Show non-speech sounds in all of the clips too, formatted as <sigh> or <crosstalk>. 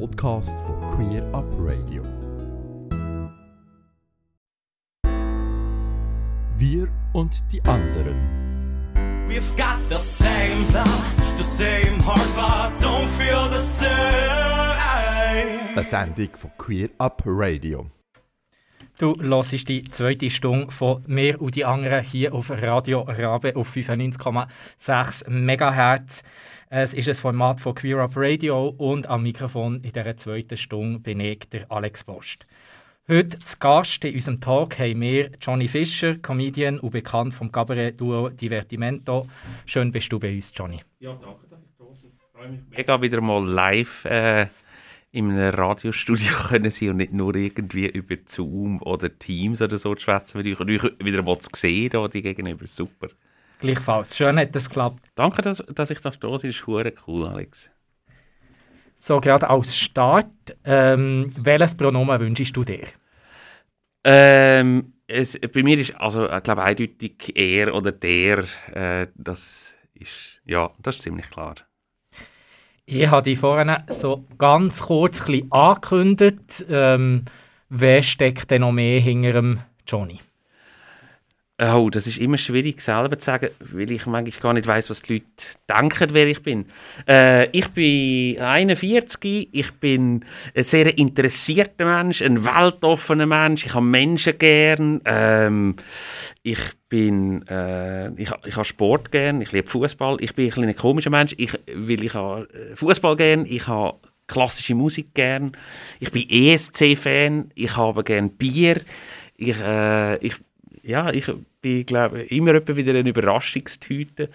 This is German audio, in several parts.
Podcast von Queer Up Radio. Wir und die anderen. We've got the same blood, the same heart, but don't feel the same. Eine Sendung von Queer Up Radio. Du hörst die zweite Stunde von mir und die anderen hier auf Radio Rabe auf 95,6 MHz. Es ist ein Format von Queer Up Radio und am Mikrofon in dieser zweiten Stunde bin ich, der Alex Post. Heute zu Gast in unserem Talk haben wir Johnny Fischer, Comedian und bekannt vom Cabaret-Duo Divertimento. Schön bist du bei uns, Johnny. Ja, danke, dass ich da bin. Ich freue mich mega wieder mal live äh, in einem Radiostudio <laughs> können sein und nicht nur irgendwie über Zoom oder Teams oder so zu schwätzen, weil ich euch wieder mal zu sehen da, die gegenüber. Super. Gleichfalls. Schön hat das geklappt. Danke, dass, dass ich da sein darf. Das ist hure cool, Alex. So, gerade als Start, ähm, welches Pronomen wünschst du dir? Ähm, es, bei mir ist also, ich glaube, eindeutig er oder der. Äh, das ist, ja, das ist ziemlich klar. Ich habe dich vorhin so ganz kurz angekündigt. Ähm, wer steckt denn noch mehr hinter dem Johnny? Oh, das ist immer schwierig selber zu sagen, weil ich manchmal gar nicht weiß, was die Leute denken, wer ich bin. Äh, ich bin 41, ich bin ein sehr interessierter Mensch, ein weltoffener Mensch, ich habe Menschen gern, ähm, ich bin, äh, ich, ich habe Sport gern, ich liebe Fußball, ich bin ein, ein komischer Mensch, ich, weil ich habe äh, Fußball gern, ich habe klassische Musik gern, ich bin ESC-Fan, ich habe gern Bier, ich, äh, ich ja, ich bin glaube immer wieder eine Überraschungstüte.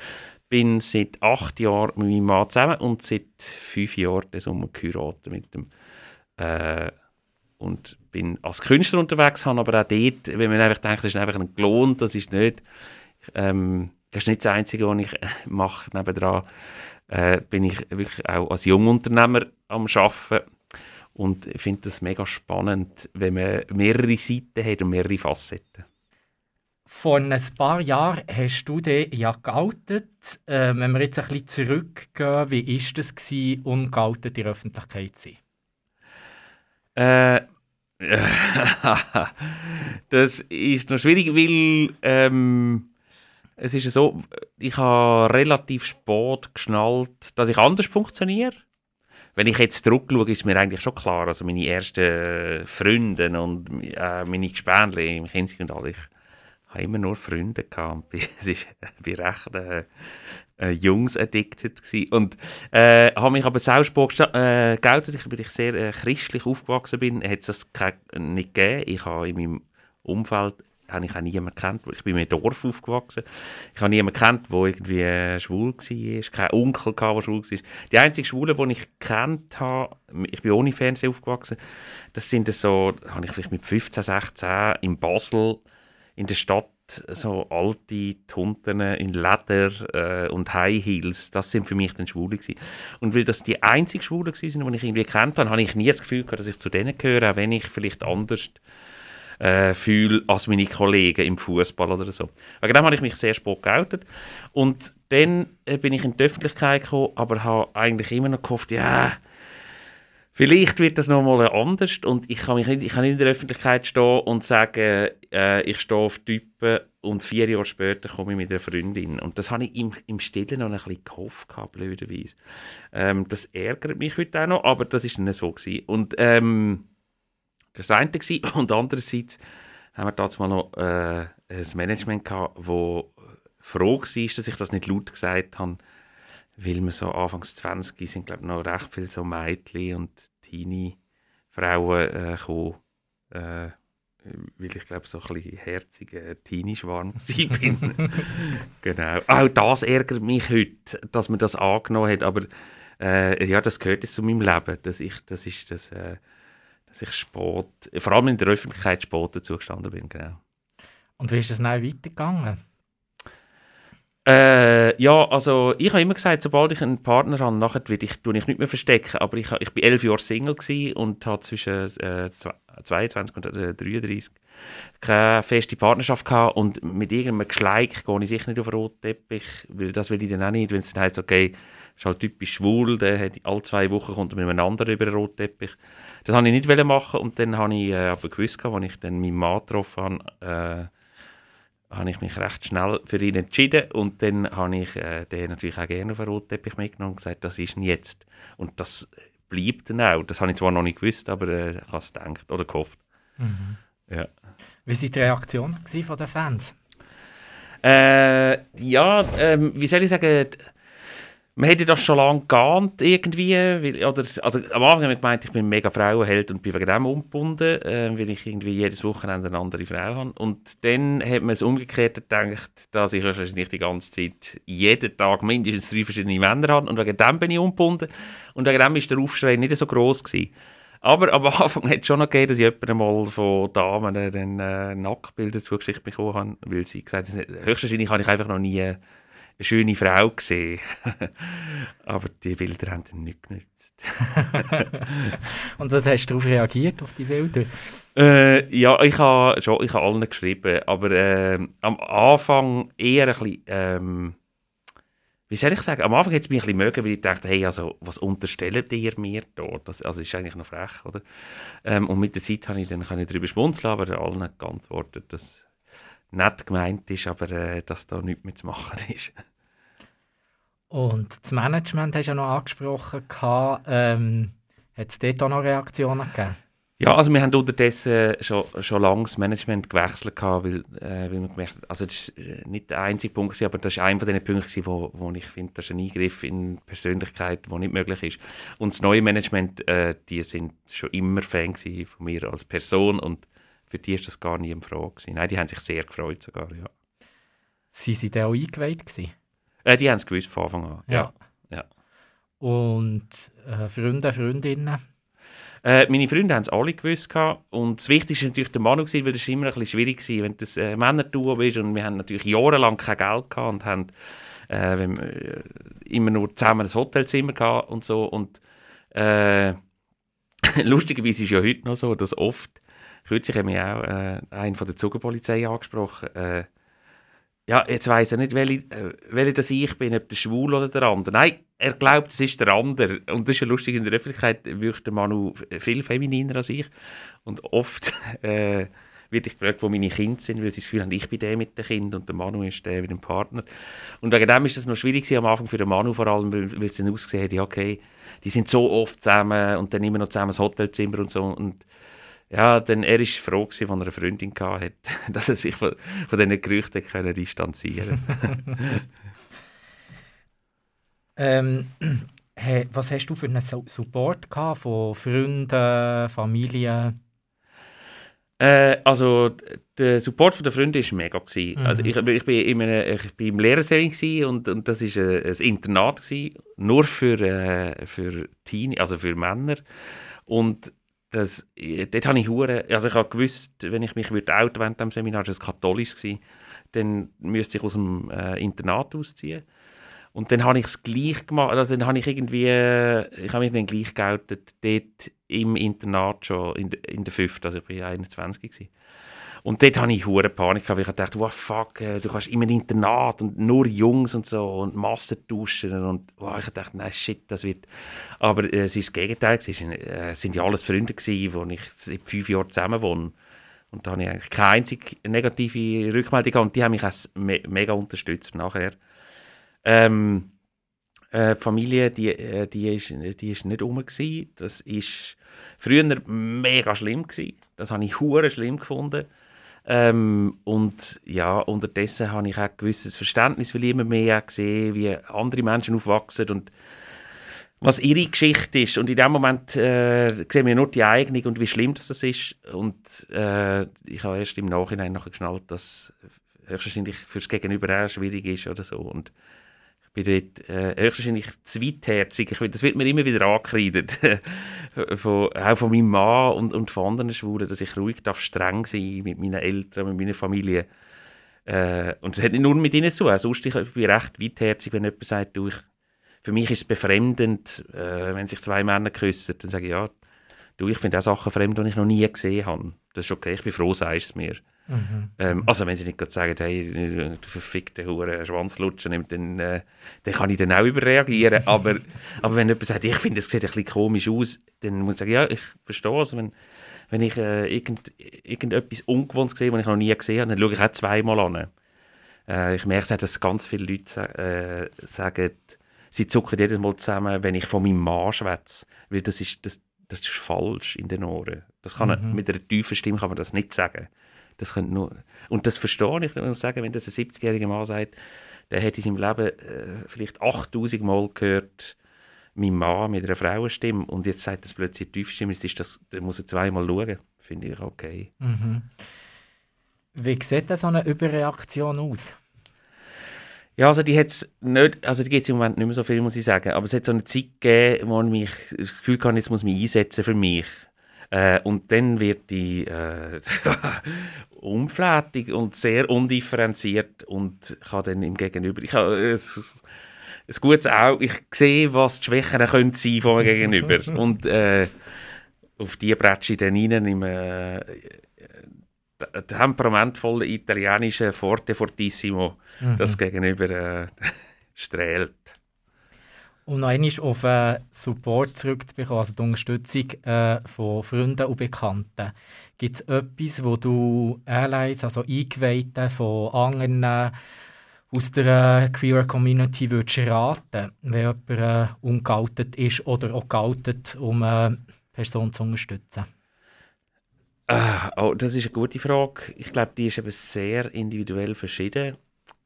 Bin seit acht Jahren mit meinem Mann zusammen und seit fünf Jahren den Sommer geheiratet mit dem äh, und bin als Künstler unterwegs, habe aber auch dort, wenn man einfach denkt, das ist einfach ein Klon, das ist nicht, ähm, das ist nicht das Einzige, was ich äh, mache nebendran, äh, bin ich wirklich auch als Jungunternehmer am Arbeiten und ich finde das mega spannend, wenn man mehrere Seiten hat und mehrere Facetten. Vor ein paar Jahren hast du dich ja geoutet. Äh, wenn wir jetzt ein bisschen zurückgehen, wie war das, gewesen, ungeoutet in der Öffentlichkeit zu sein? Äh, <laughs> das ist noch schwierig, weil ähm, es ist so, ich habe relativ spät geschnallt, dass ich anders funktioniere. Wenn ich jetzt zurückschaue, ist mir eigentlich schon klar, also meine ersten Freunde und äh, meine Gespänle im und alles, habe immer nur Freunde gehabt. Ich <laughs> war recht äh, äh, Jungs-addicted und äh, habe mich aber sehr spät äh, geoutet. Weil ich sehr äh, christlich aufgewachsen bin, hat es das nicht gegeben. Ich habe in meinem Umfeld habe ich auch niemanden kennt. Ich bin in einem Dorf aufgewachsen. Ich habe niemanden kennt, der irgendwie äh, schwul war. Kein Onkel, der schwul war. Die einzige Schwule, die ich kennt habe, ich bin ohne Fernsehen aufgewachsen, das sind so, habe ich vielleicht mit 15, 16 in Basel in der Stadt so alte Tunten in Leder äh, und High Heels, das sind für mich dann Schwule gewesen. Und weil das die einzigen Schwulen waren, die ich irgendwie kennt habe, habe ich nie das Gefühl gehabt, dass ich zu denen gehöre, auch wenn ich vielleicht anders äh, fühle als meine Kollegen im Fußball oder so. Wegen dem habe ich mich sehr spät geoutet. Und dann äh, bin ich in die Öffentlichkeit gekommen, aber habe eigentlich immer noch gehofft, ja, Vielleicht wird das nochmal anders und ich kann, mich nicht, ich kann nicht in der Öffentlichkeit stehen und sagen, äh, ich stehe auf Typen und vier Jahre später komme ich mit einer Freundin. Und das habe ich im, im Stillen noch ein bisschen gehofft, gehabt, blöderweise. Ähm, das ärgert mich heute auch noch, aber das war nicht so. Gewesen. Und ähm, das war eine. Und andererseits haben wir damals mal noch äh, ein Management das froh war, dass ich das nicht laut gesagt habe, weil wir so anfangs 20 sind, glaube ich, noch recht viele so Mädchen und Teenie-Frauen äh, gekommen, äh, weil ich glaube, so ein bisschen herziger Teenie-Schwarm <laughs> bin. genau. Auch das ärgert mich heute, dass man das angenommen hat, aber äh, ja, das gehört jetzt zu meinem Leben, dass ich, das ist das, äh, dass ich spät, vor allem in der Öffentlichkeit spät dazu gestanden bin, genau. Und wie ist es dann weitergegangen? Äh, ja, also ich habe immer gesagt, sobald ich einen Partner habe, nachher will ich, tue ich nicht mehr verstecken. Aber ich, ich bin elf Jahre Single und hatte zwischen äh, 22 und äh, 33 keine feste Partnerschaft gehabt. Und mit irgendeinem Geschleik gehe ich sicher nicht auf den roten Teppich, weil das will ich dann auch nicht, wenn es dann heisst, okay, ist halt typisch schwul, der hat alle zwei Wochen kommt mit einem anderen über den Rotteppich. Das wollte ich nicht machen und dann habe ich äh, aber gewusst, als ich dann meinen Mann getroffen habe, äh, habe ich mich recht schnell für ihn entschieden und dann habe ich äh, den natürlich auch gerne auf den Rotteppich mitgenommen und gesagt, das ist jetzt. Und das bleibt dann auch. Das habe ich zwar noch nicht gewusst, aber äh, ich habe es gedacht oder gehofft. Mhm. Ja. Wie waren die gewesen von den Fans? Äh, ja, ähm, wie soll ich sagen, man hätte das schon lange geahnt, irgendwie. Weil, oder, also, am Anfang habe ich gemeint, ich bin mega Frauenheld und bin wegen dem umgebunden, äh, weil ich irgendwie jedes Wochenende eine andere Frau habe. Und dann hat man es umgekehrt gedacht, dass ich wahrscheinlich die ganze Zeit jeden Tag mindestens drei verschiedene Männer habe und wegen dem bin ich umgebunden. Und wegen dem war der Aufschrei nicht so groß gewesen. Aber am <laughs> Anfang hat es schon noch gegeben, dass ich jemanden mal von Damen dann, äh, Nacktbilder zugeschickt bekommen habe, weil sie gesagt haben, höchstwahrscheinlich habe ich einfach noch nie eine schöne Frau gesehen. <laughs> Aber die Bilder haben dann nicht genützt. <laughs> Und was hast du darauf reagiert, auf die Bilder? Äh, ja, ich habe schon, ich habe allen geschrieben, aber äh, am Anfang eher ein bisschen, ähm, wie soll ich sagen, am Anfang hat es mich ein bisschen mögen, weil ich dachte, hey, also, was unterstellt ihr mir dort? Das also, ist eigentlich noch frech, oder? Ähm, und mit der Zeit habe ich dann ich darüber schmunzeln, aber allen geantwortet, dass nett gemeint ist, aber äh, dass da nichts mehr zu machen ist. Und das Management hast du ja noch angesprochen. gehabt. Ähm, hat es dort auch noch Reaktionen gegeben? Ja, also wir haben unterdessen schon, schon lange das Management gewechselt, gehabt, weil, äh, weil wir gemerkt haben, also das ist äh, nicht der einzige Punkt, gewesen, aber das ist einer von den Punkten, wo, wo ich finde, das ist ein Eingriff in Persönlichkeit, der nicht möglich ist. Und das neue Management, äh, die sind schon immer Fan von mir als Person und für die ist das gar nie eine Frage gewesen. Nein, die haben sich sehr gefreut sogar, ja. Sie sind dann auch eingeweiht gewesen? Äh, die haben es gewusst von Anfang an, ja. ja. Und äh, Freunde, Freundinnen? Äh, meine Freunde haben es alle gewusst gehabt. und das Wichtigste war natürlich der Manu, gewesen, weil das immer ein bisschen schwierig war, wenn das äh, Männerduo bist und wir haben natürlich jahrelang kein Geld gehabt und haben äh, wenn, äh, immer nur zusammen ein Hotelzimmer gehabt und so und äh, <laughs> lustigerweise ist es ja heute noch so, dass oft, kürzlich haben wir auch äh, einen von der Zugenpolizei angesprochen, äh, ja, jetzt weiss er nicht, welche, äh, welche ich bin, ob der Schwul oder der andere. Nein, er glaubt, es ist der andere. Und das ist ja lustig, in der Öffentlichkeit wirkt der Manu viel femininer als ich. Und oft <laughs> äh, wird ich gefragt, wo meine Kinder sind, weil sie das Gefühl haben, ich bin der mit dem Kind und der Manu ist der mit dem Partner. Und wegen dem ist das noch schwierig am Anfang für den Manu vor allem, weil, weil es dann ausgesehen hat, ja, okay, die sind so oft zusammen und dann immer noch zusammen das Hotelzimmer und so. Und ja, dann er war froh, gewesen, als er eine Freundin hatte, <laughs> dass er sich von, von diesen Gerüchten können distanzieren <laughs> ähm, <clears throat> hey, Was hast du für einen Support gehabt von Freunden, Familie? Äh, also der Support von der Freunde war mega. Mhm. Also ich, ich, bin in einem, ich bin im Lehrerserie und, und das war ein, ein Internat, gewesen, nur für, äh, für Teenie, also für Männer. Und das, dort habe ich hure, also ich habe gewusst, wenn ich mich würde outen während dem Seminar, das katholisch, gewesen, dann müsste ich aus dem äh, Internat ausziehen. Und dann habe ich es gleich gemacht, also dann habe ich irgendwie, ich habe mich dann gleich geoutet, dort im Internat schon, in, in der fünften, also ich war 21 gewesen. Und dort hatte ich hure Panik, weil ich dachte, wow, fuck, äh, du kannst immer ein Internat und nur Jungs und so und Master duschen und wow, ich dachte, nein, shit, das wird... Aber äh, es ist das Gegenteil, es äh, sind ja alles Freunde gewesen, wo ich seit fünf Jahren zusammen wohne. Und da habe ich eigentlich keine einzige negative Rückmeldung gehabt und die haben mich auch me mega unterstützt nachher. Ähm, äh, die Familie, die, äh, die, ist, die ist nicht rum. Gewesen. Das war früher mega schlimm. Gewesen. Das habe ich hure schlimm gefunden. Ähm, und ja, unterdessen habe ich auch ein gewisses Verständnis, weil ich immer mehr gesehen wie andere Menschen aufwachsen und was ihre Geschichte ist. Und in dem Moment äh, sehen wir nur die eigene und wie schlimm das ist. Und äh, ich habe erst im Nachhinein nachher geschnallt, dass höchstwahrscheinlich fürs Gegenüber auch schwierig ist oder so. Und bin dort äh, höchstwahrscheinlich zweitherzig. Ich, das wird mir immer wieder angekreidet. <laughs> von, auch von meinem Mann und, und von anderen Schwulen, dass ich ruhig darf streng sein mit meinen Eltern, mit meiner Familie. Äh, und es hat nicht nur mit ihnen zu tun. Sonst ich bin recht weitherzig, wenn jemand sagt, du, ich, für mich ist es befremdend, äh, wenn sich zwei Männer küssen. Dann sage ich, ja, du, ich finde auch Sachen fremd, die ich noch nie gesehen habe. Das ist okay, ich bin froh, sagst es mir. Ähm, also wenn sie nicht gerade sagen, hey, du verfickte Hure Schwanzlutschen, dann, äh, dann kann ich dann auch überreagieren. <laughs> aber, aber wenn jemand sagt, ich finde, es sieht ein bisschen komisch aus, dann muss ich sagen, ja, ich verstehe es. Also wenn, wenn ich äh, irgend, irgendetwas Ungewohntes sehe, was ich noch nie gesehen habe, dann schaue ich auch zweimal an. Äh, ich merke dass ganz viele Leute äh, sagen, sie zucken jedes Mal zusammen, wenn ich von meinem Mann schwätze. Weil das ist, das, das ist falsch in den Ohren. Das kann mhm. mit einer tiefen Stimme kann man das nicht sagen. Das nur, und das verstehe ich, muss sagen, wenn das ein 70-jähriger Mann sagt, der hat in seinem Leben äh, vielleicht 8000 Mal gehört, mein Mann mit einer Frauenstimme und jetzt sagt das plötzlich tiefe Stimme, ist das, da muss er zweimal schauen. Finde ich okay. Mhm. Wie sieht so eine Überreaktion aus? Ja, also die hat nicht, also die gibt es im Moment nicht mehr so viel, muss ich sagen, aber es hat so eine Zeit gegeben, wo ich mich, das Gefühl hatte, jetzt muss ich mich einsetzen für mich. Äh, und dann wird die äh, <laughs> unflätig und sehr undifferenziert und kann dann im Gegenüber, ich habe äh, ein gutes Auge, ich sehe, was die Schwächen können sein von gegenüber <laughs> und äh, auf die Bretsche dann rein im äh, temperamentvollen italienischen Forte Fortissimo mhm. das gegenüber äh, <laughs> strählt. Und noch einmal auf äh, Support zurückzubekommen, also die Unterstützung äh, von Freunden und Bekannten. Gibt es etwas, wo du Airlines, also Eingeweihten von anderen äh, aus der äh, Queer Community würdest raten, wenn jemand äh, ungeoutet ist oder auch geoutet, um eine Person zu unterstützen? Uh, oh, das ist eine gute Frage. Ich glaube, die ist eben sehr individuell verschieden.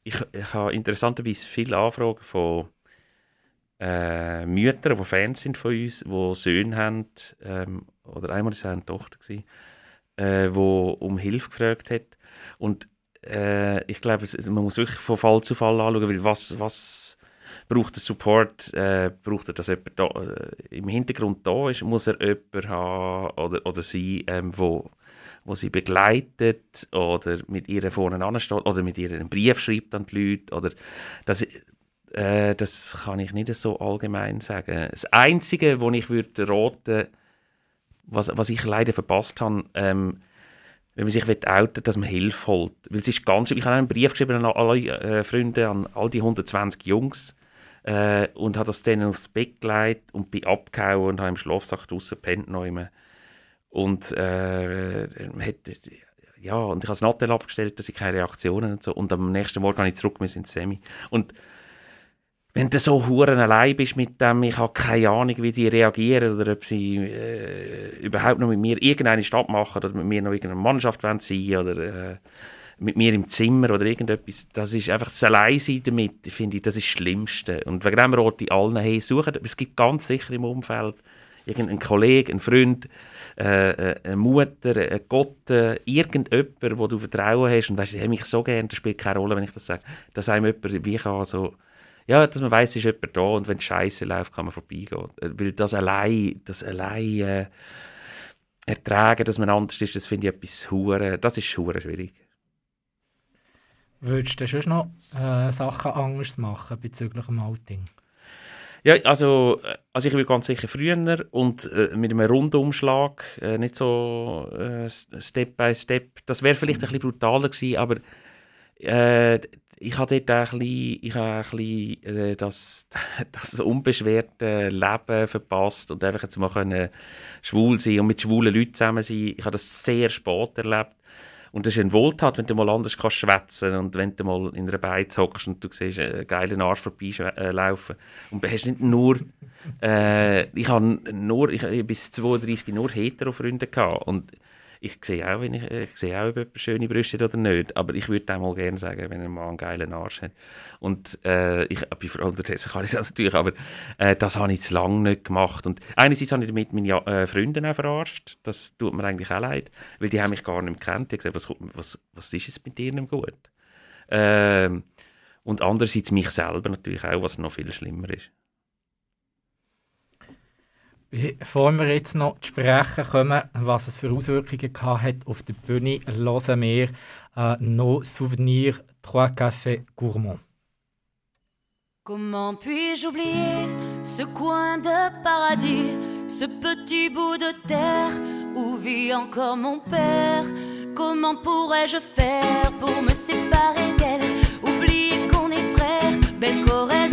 Ich, ich habe interessanterweise viele Anfragen von äh, Mütter, die Fans sind von uns, die Söhne haben, ähm, oder einmal war eine Tochter, gewesen, äh, die um Hilfe gefragt hat. Und äh, ich glaube, man muss wirklich von Fall zu Fall anschauen, weil was, was braucht der Support, äh, braucht er, dass jemand da, äh, im Hintergrund da ist, muss er jemanden haben oder, oder sie, ähm, wo, wo sie begleitet oder mit ihr vorne ansteht oder mit ihr einen Brief schreibt an die Leute oder das, äh, das kann ich nicht so allgemein sagen. Das Einzige, wo ich würde raten, was, was ich leider verpasst habe, ähm, wenn man sich outen dass man Hilfe holt. Weil es ist ganz, ich habe einen Brief geschrieben an alle äh, Freunde, an all die 120 Jungs äh, und habe das denen aufs Bett gelegt und bin abgehauen und habe im Schlafsack draussen gepennt. Und äh, ja, und ich habe das Nattel abgestellt, dass ich keine Reaktionen und so. Und am nächsten Morgen habe ich zurück ins Semi. Und wenn du so huren allein bist mit dem, ich habe keine Ahnung, wie die reagieren oder ob sie äh, überhaupt noch mit mir irgendeine Stadt machen oder mit mir noch irgendeine Mannschaft sein oder äh, mit mir im Zimmer oder irgendetwas. Das ist einfach das Alleinsein damit, finde ich, das ist das Schlimmste. Und wegen dem rate ich allen, hey, suchen, es gibt ganz sicher im Umfeld irgendeinen Kollegen, einen Freund, äh, äh, eine Mutter, ein Gott, äh, irgendjemand, wo du Vertrauen hast und weißt, ich habe mich so gern, das spielt keine Rolle, wenn ich das sage, dass einem jemand wie kann so ja, dass man weiß, es ist jemand da und wenn es scheiße läuft, kann man vorbeigehen. Äh, weil das allein, das allein äh, ertragen, dass man anders ist, das finde ich etwas hure, das ist hure schwierig. Würdest du schon noch äh, Sachen anders machen bezüglich dem Outing? Ja, also, äh, also ich will ganz sicher früher und äh, mit einem Rundumschlag, äh, nicht so äh, Step by Step. Das wäre vielleicht ein bisschen brutaler gewesen, aber äh, ich habe dort ein bisschen, ich habe ein bisschen äh, das, <laughs> das unbeschwerte Leben verpasst und einfach jetzt mal können schwul sein und mit schwulen Leuten zusammen sein. Ich habe das sehr spät erlebt. Und das ist ein Wohltat, wenn du mal anders kannst schwätzen und wenn du mal in einer Beiz hockst und du siehst einen geilen Arsch vorbeilaufen. Und du hast nicht nur, äh, ich habe nur, ich, bis 32 nur hetero-Freunde gehabt und ich sehe auch, wenn ich, ich sehe auch, ob jemand schöne Brüste hat oder nicht, aber ich würde mal gerne sagen, wenn ein Mann einen geilen Arsch hat. Und äh, ich, bei unterdessen kann ich das <laughs> natürlich, aber äh, das habe ich zu lange nicht gemacht. Und einerseits habe ich damit meine äh, Freunde auch verarscht, das tut mir eigentlich auch leid, weil die haben mich gar nicht gekannt. Die haben gesagt, was, was, was ist jetzt mit dir nicht gut? Ähm, und andererseits mich selber natürlich auch, was noch viel schlimmer ist. Bevor wir jetzt noch zu sprechen kommen, was es für Auswirkungen hat auf der Bühne, hören wir äh, «Nos souvenirs, trois cafés gourmands». Comment puis-je oublier ce coin de paradis, ce petit bout de terre où vit encore mon père? Comment pourrais-je faire pour me séparer d'elle? Oublier qu'on est frères, belle Corrèze.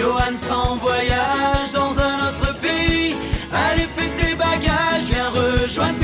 Johan sera en voyage dans un autre pays. Allez, fais tes bagages, viens rejoindre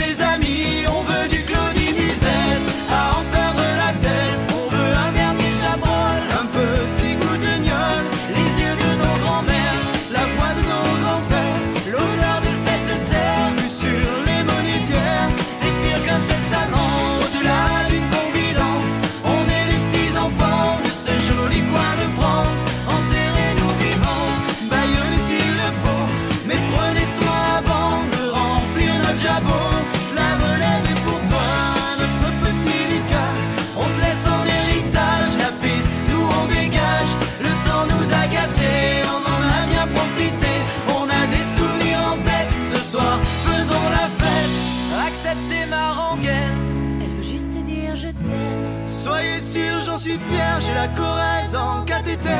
la Corrèze en cathéter.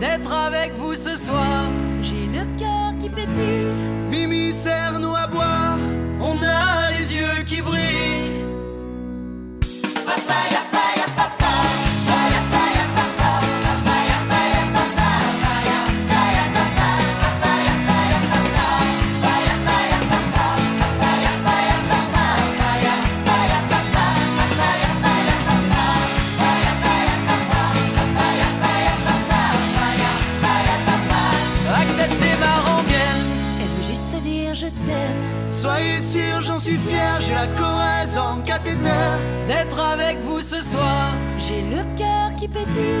D'être avec vous ce soir. petit.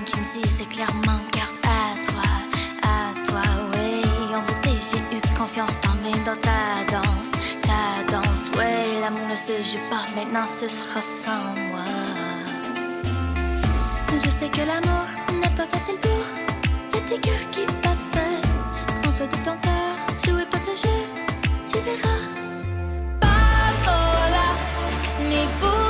Qui me dit c'est clairement garde à toi, à toi, oui. En vérité, j'ai eu confiance tombée dans ta danse, ta danse, oui. L'amour ne se joue pas, maintenant ce sera sans moi. Je sais que l'amour n'est pas facile pour les petits cœurs qui battent seuls. Prends soin de ton cœur, jouez pas ce jeu, tu verras. Bambola, mi butterai.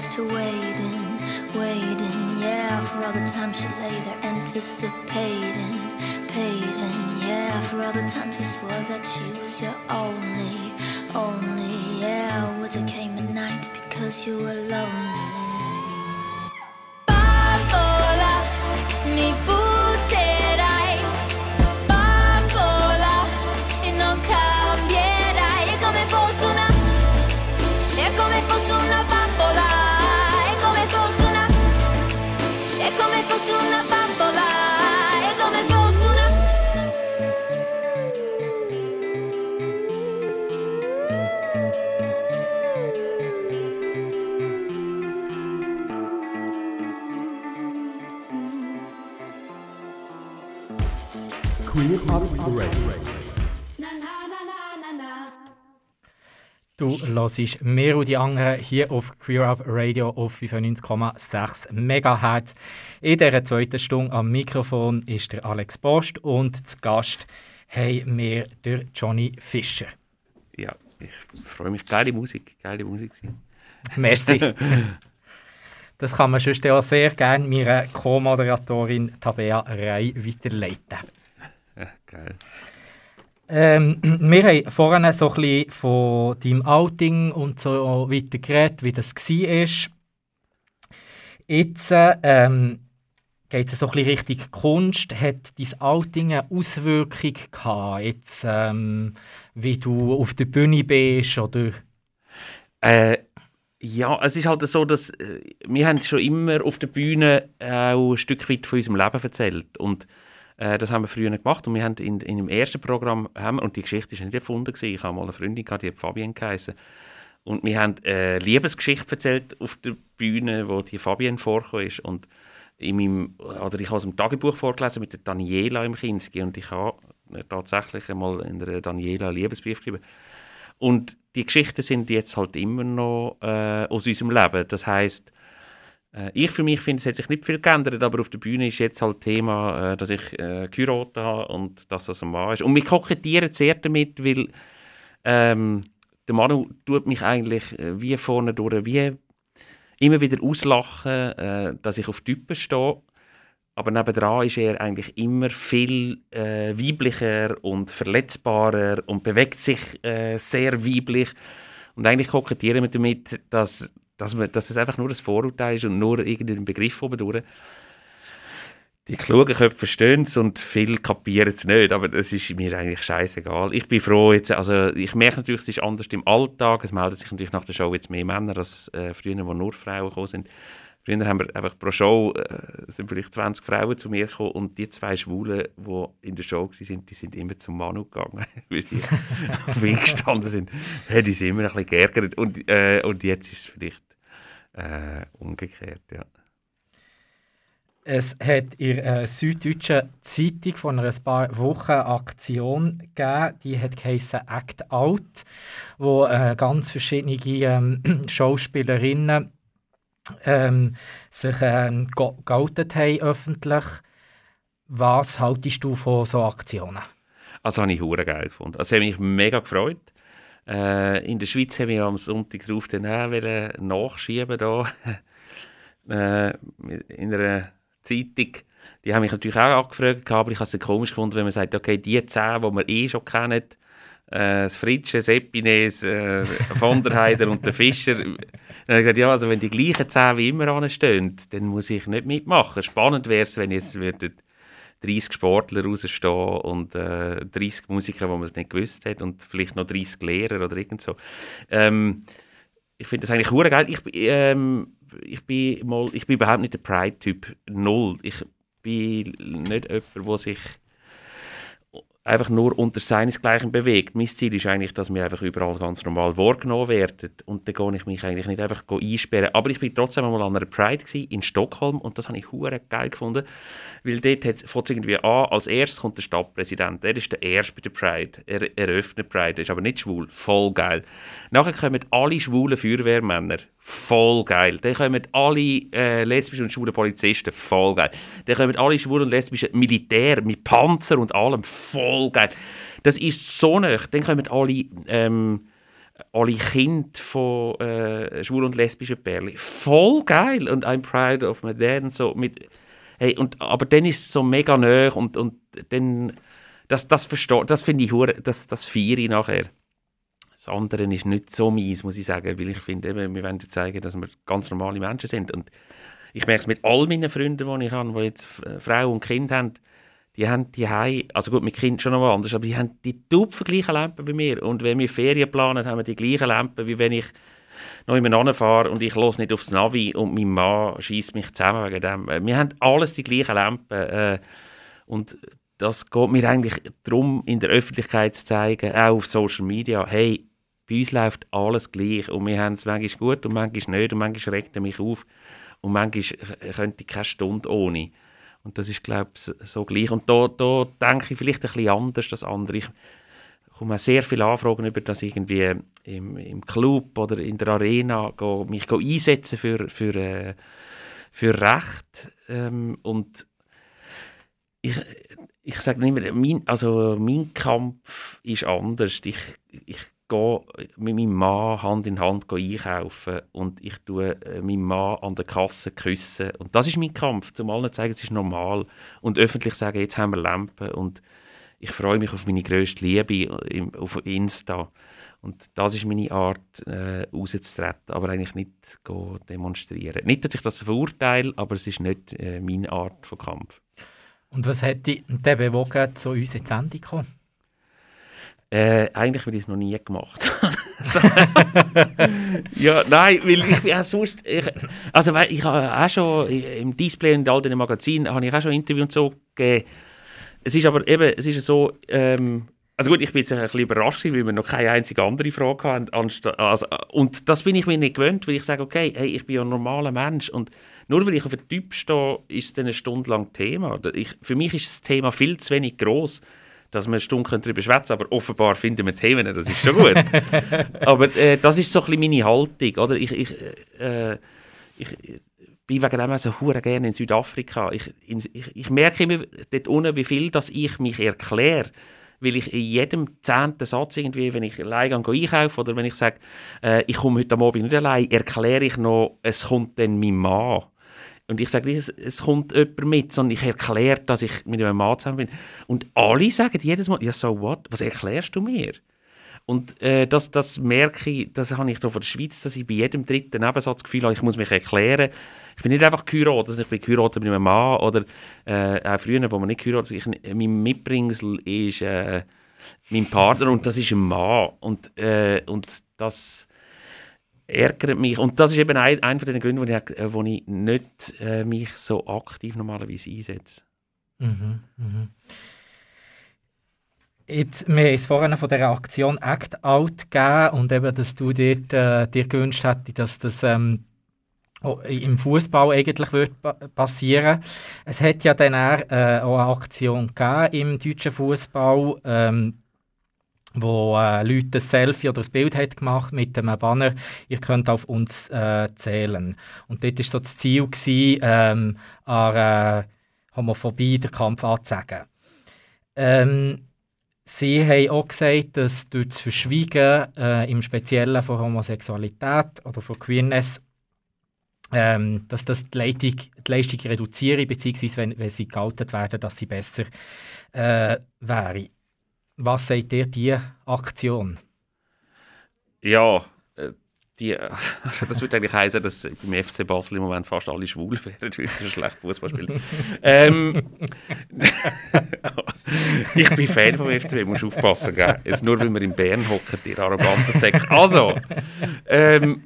Left her waiting, waiting. Yeah, for all the time she lay there anticipating, paiding. Yeah, for all the times you swore that she was your only, only. Yeah, words that came at night because you were lonely. Bambola, mi hörst mehr und die anderen hier auf Queer Up Radio auf 95,6 MHz. In dieser zweiten Stunde am Mikrofon ist der Alex Post und zu Gast haben wir der Johnny Fischer. Ja, ich freue mich. Geile Musik, geile Musik. Merci. <laughs> Das kann man sonst auch sehr gerne meiner Co-Moderatorin Tabea Rey weiterleiten. Ja, geil. Ähm, <clears throat> wir haben vorhin so ein von deinem Outing und so weiter geredet, wie das war. Jetzt ähm, geht es so ein bisschen Richtung Kunst. Hat dein Outing eine Auswirkung gehabt, jetzt, ähm, wie du auf der Bühne bist? Oder? Äh, ja, es ist halt so, dass äh, wir haben schon immer auf der Bühne auch ein Stück weit von unserem Leben erzählt und äh, das haben wir früher gemacht und wir haben in, in dem ersten Programm haben wir, und die Geschichte ist nicht erfunden gewesen. Ich habe mal eine Freundin gehabt, die hat Fabienne geheißen und wir haben äh, Liebesgeschichte erzählt auf der Bühne, wo die Fabienne vorgekommen und in meinem, oder ich habe aus dem Tagebuch vorgelesen mit der Daniela im Kinski und ich habe tatsächlich einmal in der Daniela einen Liebesbrief geschrieben und die Geschichten sind jetzt halt immer noch äh, aus unserem Leben. Das heißt, äh, ich für mich finde, es hat sich nicht viel geändert, aber auf der Bühne ist jetzt halt Thema, äh, dass ich äh, geheiratet habe und dass das ein Mann ist. Und wir kokettieren sehr damit, weil ähm, der Manu tut mich eigentlich äh, wie vorne durch, wie immer wieder auslachen, äh, dass ich auf Typen stehe. Aber nebendran ist er eigentlich immer viel äh, weiblicher und verletzbarer und bewegt sich äh, sehr weiblich. Und eigentlich kokettieren wir damit, dass, dass, wir, dass es einfach nur ein Vorurteil ist und nur irgendein Begriff oben durch. Die klugen Köpfe verstehen es und viele kapieren es nicht, aber das ist mir eigentlich scheißegal. Ich bin froh jetzt, also ich merke natürlich, es ist anders im Alltag, es melden sich natürlich nach der Show jetzt mehr Männer als äh, früher, wo nur Frauen gekommen sind. Früher haben wir einfach pro Show äh, sind vielleicht 20 Frauen zu mir gekommen und die zwei Schwulen, die in der Show waren, die sind immer zum Manu gegangen, <laughs> weil die <laughs> auf ihn gestanden sind. Ja, die sind immer ein bisschen geärgert und, äh, und jetzt ist es vielleicht äh, umgekehrt, ja. Es hat in der äh, Süddeutschen Zeitung von ein paar Wochen eine Aktion gegeben, die hat geheissen Act Out, wo äh, ganz verschiedene ähm, <clears throat> Schauspielerinnen ähm, sich ähm, ge- geoutet haben öffentlich. Was haltest du von so Aktionen? Also habe ich hure geil gefunden. Also habe mich mega gefreut. Äh, in der Schweiz haben wir am Sonntag drauf den auch nachschieben da <laughs> äh, in einer Zeitung. Die haben mich natürlich auch angefragt, aber ich habe es komisch gefunden, wenn man sagt, okay, die zehn, die wir eh schon kennen, äh, das Fritsche, das Epines, äh, von der Heider und der Fischer. Dann habe ich gesagt, ja, also wenn die gleichen zehn wie immer anstehen, dann muss ich nicht mitmachen. Spannend wäre es, wenn jetzt würden 30 Sportler rausstehen und äh, 30 Musiker, wo man es nicht gewusst hat und vielleicht noch 30 Lehrer oder irgend so. Ähm, ich finde das eigentlich geil. Ich, ähm, ich, ich bin überhaupt nicht der Pride-Typ. Null. Ich bin nicht jemand, der sich einfach nur unter seinesgleichen bewegt. Mein Ziel ist eigentlich, dass wir einfach überall ganz normal wahrgenommen werden. Und dann gehe ich mich eigentlich nicht einfach einsperren. Aber ich bin trotzdem einmal an einer Pride in Stockholm und das habe ich hure geil gefunden, weil dort fängt es irgendwie an, als erstes kommt der Stadtpräsident, er ist der Erste bei der Pride, er eröffnet Pride, er ist aber nicht schwul, voll geil. Nachher kommen alle schwulen Feuerwehrmänner, voll geil. Dann kommen alle äh, lesbischen und schwulen Polizisten, voll geil. Dann kommen alle schwulen und lesbischen Militär mit Panzer und allem, voll geil. Das ist so nöch. Dann kommen alle ähm, alle Kinder von äh, schwul und lesbischen Pärchen. Voll geil. Und I'm proud of my dad und so. Mit, hey, und, aber dann ist es so mega nah und, und dann, das, das, das finde ich, hure- das, das feiere ich nachher. Das andere ist nicht so mies, muss ich sagen, weil ich finde, wir wollen zeigen, dass wir ganz normale Menschen sind. Und ich merke es mit all meinen Freunden, die ich habe, die jetzt äh, Frau und Kind haben, die haben die Hei, also gut, mit Kind schon noch anders, aber die haben die tupfen gleichen Lampen bei mir. Und wenn wir Ferien planen, haben wir die gleichen Lampen, wie wenn ich noch jemand fahre und ich los nicht aufs Navi und mein Mann schießt mich zusammen wegen dem. Äh, Wir haben alles die gleichen Lampen. Äh, und das geht mir eigentlich darum, in der Öffentlichkeit zu zeigen, auch auf Social Media, hey, bei uns läuft alles gleich und wir haben es manchmal gut und manchmal nicht und manchmal regt er mich auf und manchmal äh, könnte ich keine Stunde ohne. Und das ist, glaube ich, so- gleich. Und da, da denke ich vielleicht ein bisschen anders als andere. Ich bekomme auch sehr viele Anfragen über das irgendwie im, im Club oder in der Arena go, mich go einsetzen für, für, äh, für Recht. Ähm, und ich, ich sage nicht mehr, mein, also mein Kampf ist anders. Ich, ich gehe mit meinem Mann Hand in Hand einkaufen und ich tue äh, meinen Mann an der Kasse küssen. Und das ist mein Kampf, zum allen zu zeigen, es ist normal. Und öffentlich sagen, jetzt haben wir Lampen und ich freue mich auf meine grösste Liebe auf Insta. Und das ist meine Art, äh, rauszutreten, aber eigentlich nicht go demonstrieren. Nicht, dass ich das verurteile, aber es ist nicht äh, meine Art von Kampf. Und was hat dich bewogen, zu uns in die Sendung kommen? Äh, eigentlich, weil ich es noch nie gemacht <laughs> ja, nein, weil ich bin auch sonst... Ich, also, ich habe auch schon im Display und in all den Magazinen habe ich auch schon Interviews und so gegeben. Es ist aber eben, es ist so... Ähm, also gut, ich bin jetzt ein bisschen überrascht, weil wir noch keine einzige andere Frage ansta- Also, und das bin ich mir nicht gewöhnt, weil ich sage, okay, hey, ich bin ja ein normaler Mensch und nur weil ich auf einen Typ stehe, ist es dann eine Stunde lang Thema. Ich, für mich ist das Thema viel zu wenig groß, dass wir eine Stunde darüber schwätzen aber offenbar finden wir Themen, das ist schon gut. <laughs> aber äh, das ist so ein bisschen meine Haltung, oder? Ich, ich, äh, ich bin wegen dem auch so hure gerne in Südafrika. Ich, in, ich, ich merke immer dort unten, wie viel dass ich mich erkläre. Weil ich in jedem zehnten Satz irgendwie, wenn ich allein gehe einkaufen oder wenn ich sage, äh, ich komme heute Abend nicht allein, erkläre ich noch, es kommt dann mein Mann. Und ich sage nicht, es, kommt jemand mit, sondern ich erkläre, dass ich mit einem Mann zusammen bin. Und alle sagen jedes Mal, ja so what, was erklärst du mir? Und äh, das, das merke ich, das habe ich hier von der Schweiz, dass ich bei jedem dritten Nebensatz das Gefühl habe, ich muss mich erklären. Ich bin nicht einfach geheiratet, sondern ich bin geheiratet mit einem Mann oder äh, auch früher, wo man nicht geheiratet ist, mein Mitbringsel ist äh, mein Partner und das ist ein Mann. Und, äh, und das ärgert mich. Und das ist eben ein, einer den Gründen, wo ich, äh, wo ich nicht äh, mich so aktiv normalerweise einsetze. Mhm, mhm. Jetzt, wir haben vorhin von der Aktion Act Out gegeben und eben, dass du dort, äh, dir gewünscht hättest, dass das ähm, im Fußball eigentlich wird pa passieren. Es hat ja dann auch, äh, auch eine Aktion gegeben im deutschen Fußball, ähm, wo äh, Leute ein Selfie oder ein Bild hat gemacht mit einem Banner, ihr könnt auf uns äh, zählen. Und dort war so das Ziel, gewesen, ähm, an äh, Homophobie den Kampf anzusagen. Ähm, sie haben auch gesagt, dass durch das Verschweigen äh, im Speziellen von Homosexualität oder von Queerness ähm, dass das die Leistung, die Leistung reduziere, beziehungsweise wenn, wenn sie geoutet werden, dass sie besser äh, wäre. Was sagt ihr diese Aktion? Ja, äh, die, <laughs> also das würde eigentlich heißen, dass beim FC Basel im Moment fast alle schwul wären, <laughs> weil sie so schlecht Fußball spielen. ähm, <laughs> ich bin Fan vom FC, musst aufpassen. Gell? Jetzt nur weil wir in Bern hocken, ihr arroganten Säcke. Also, ähm,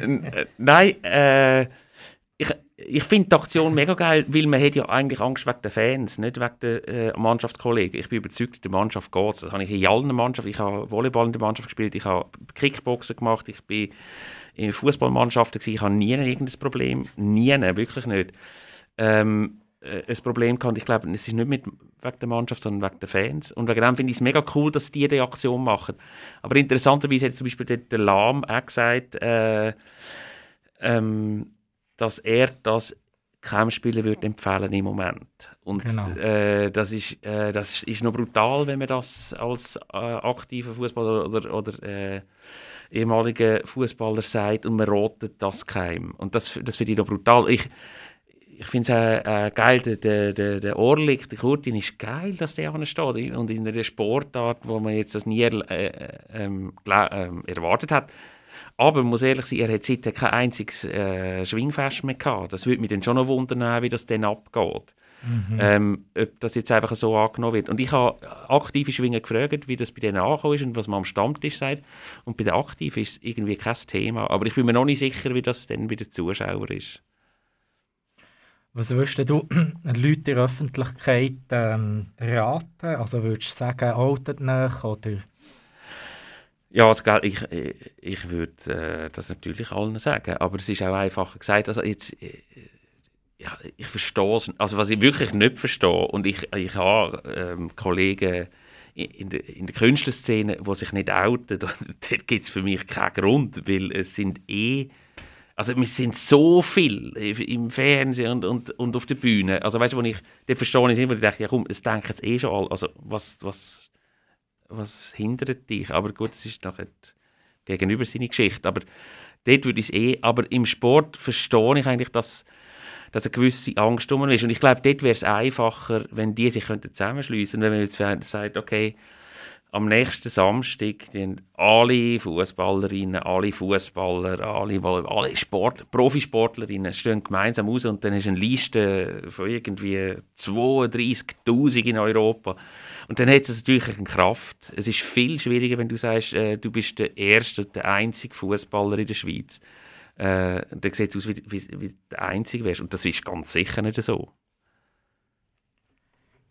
äh, nein, äh, ich, ich finde die Aktion mega geil, weil man hat ja eigentlich Angst wegen den Fans, nicht wegen den äh, Mannschaftskollegen. Ich bin überzeugt, der Mannschaft geht es. Das habe ich in allen Mannschaften. Ich habe Volleyball in der Mannschaft gespielt, ich habe Kickboxen gemacht, ich bin in Fußballmannschaften gewesen. Ich habe nie irgendein Problem, nie, wirklich nicht. Ähm, äh, ein Problem gehabt. Ich glaube, es ist nicht mit, wegen der Mannschaft, sondern wegen der Fans. Und wegen dem finde ich es mega cool, dass die diese Aktion machen. Aber interessanterweise hat zum Beispiel der, der Lahm auch gesagt, äh, ähm, dass er das keinem Spieler würde empfehlen im Moment. Und Genau. äh, das, ist, äh, das ist noch brutal, wenn man das als äh, aktiver Fußballer oder, oder äh, ehemaliger Fußballer sagt und man rotet das keim. Und das, das finde ich noch brutal. Ich, ich finde es äh, geil, der, der, der, Orlik, der Kurtin, ist geil, dass der steht. Und in einer Sportart, wo man jetzt das nie äh, äh, ähm, ähm, erwartet hat. Aber muss ehrlich sein, er hat seitdem kein einziges äh, Schwingfest mehr gehabt. Das würde mich dann schon noch wundern, wie das dann abgeht. Ähm, ob das jetzt einfach so angenommen wird. Und ich habe aktive Schwinger gefragt, wie das bei denen angekommen ist und was man am Stammtisch sagt. Und bei den Aktiven ist es irgendwie kein Thema. Aber ich bin mir noch nicht sicher, wie das dann bei den Zuschauern ist. Was würdest du <clears throat> Leuten in der Öffentlichkeit ähm, raten? Also würdest du sagen, outet nicht oder... Ja, also, gell, ich, ich, würde äh, das natürlich allen sagen, aber es ist auch einfacher gesagt. Also jetzt, äh, ja, ich verstehe es, also was ich wirklich nicht verstehe, und ich, ich habe ähm, Kollegen in, in, der, Künstlerszene, die sich nicht outen, <laughs> dort gibt es für mich keinen Grund, weil es sind eh, also wir sind so viel im Fernsehen und, und, und auf der Bühne, also weißt du, wo ich, dort verstehe ich es immer, ich denke, ja komm, es denken jetzt eh schon alle, also was, was, was hindert dich? Aber gut, das ist nachher gegenüber seine Geschichte. Aber dort würde ich es eh. Aber im Sport verstehe ich eigentlich, dass, dass eine gewisse Angst rum ist. Und ich glaube, dort wäre es einfacher, wenn die sich zusammenschliessen könnten. Wenn man jetzt sagt, okay, am nächsten Samstag haben alle Fußballerinnen, alle Fußballer, alle, alle Sport, Profisportlerinnen stehen gemeinsam raus und dann du eine Liste von irgendwie 32'000 in Europa. Und dann hat es natürlich eine Kraft. Es ist viel schwieriger, wenn du sagst, äh, du bist der erste und der einzige Fußballer in der Schweiz. Äh, dann sieht es aus, wie, wie, wie der einzige wärst. Und das ist ganz sicher nicht so.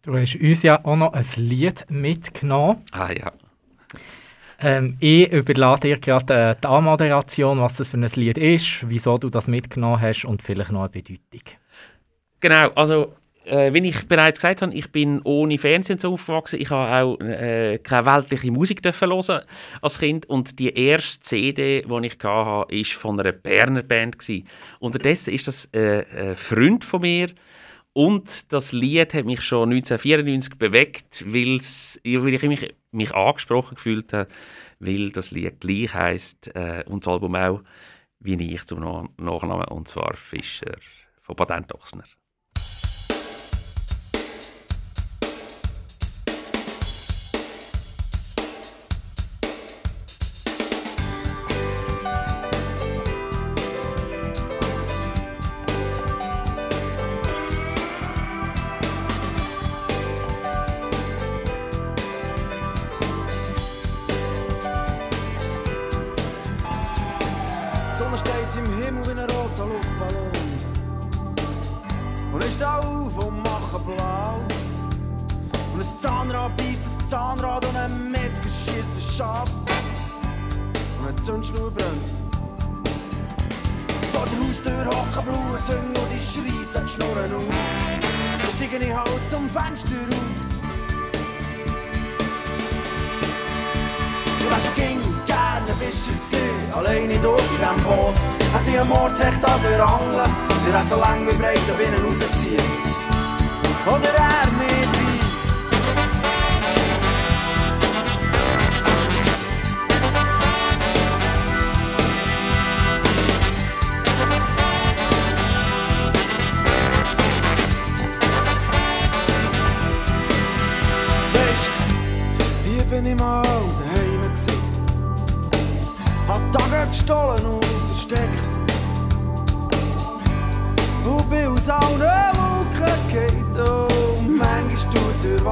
Du hast uns ja auch noch ein Lied mitgenommen. Ah ja. Ähm, ich überlade dir gerade äh, die Anmoderation, was das für ein Lied ist, wieso du das mitgenommen hast und vielleicht noch eine Bedeutung. Genau, also äh, wie ich bereits gesagt habe, ich bin ohne Fernsehen so aufgewachsen. Ich habe auch äh, keine weltliche Musik hören als Kind und die erste CD, die ich hatte, war von einer Berner Band. Gewesen. Unterdessen ist das äh, ein Freund von mir und das Lied hat mich schon 1994 bewegt, weil ich mich, mich angesprochen gefühlt habe, weil das Lied gleich heisst äh, und das Album auch wie ich zum Na- Nachnamen und zwar Fischer von Patent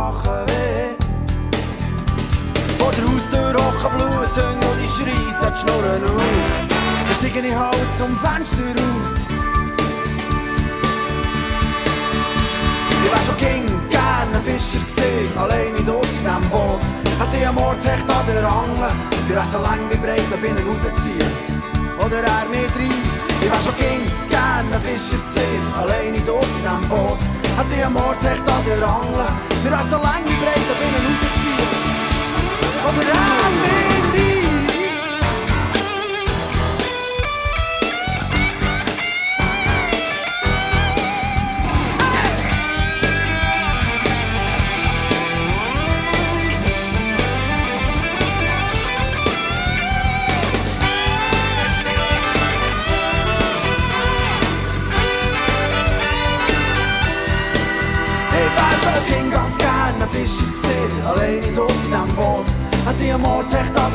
Wache weh. Vor der Haustür hocken Bluthunde und die schreien die Schnurren auf. Dann steige ich halt zum Fenster raus. Ich wär schon King, gerne Fischer gesehen, alleine in diesem Boot. Hätte ich am Mordsecht an der Angel, der wär so lang wie breit da binnen rausziehen. Oder er nicht rein. Ich wär schon King, gerne Fischer gesehen, alleine in diesem Boot. Hätte ich am Mordsecht an der Angel, der wär so lang wie breit da binnen rausziehen. Oder er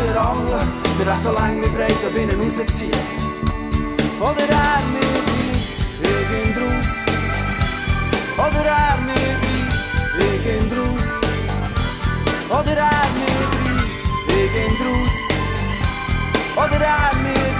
Ort echt an der auch so lang wie breit da binnen rausziehen. Oder er mit mir, irgend raus. Oder er mit mir, irgend raus. Oder er mit mir, irgend raus. Oder er mit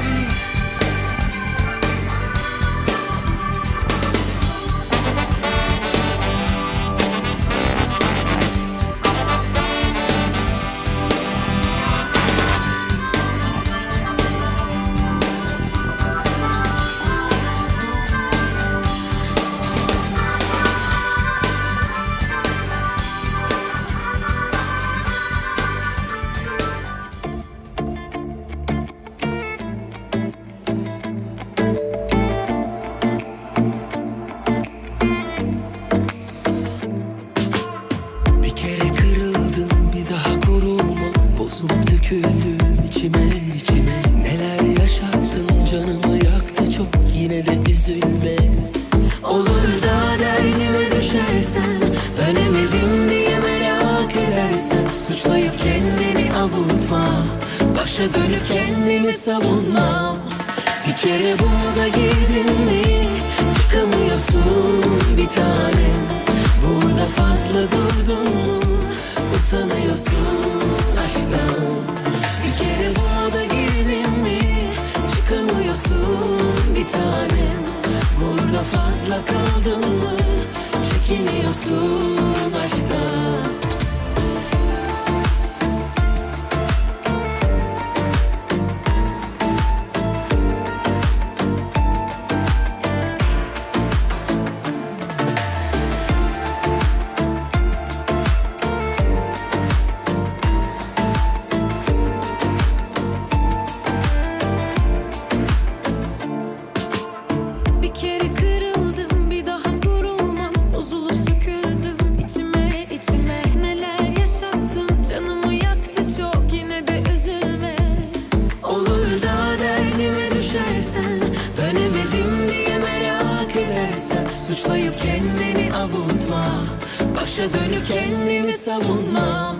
savunmam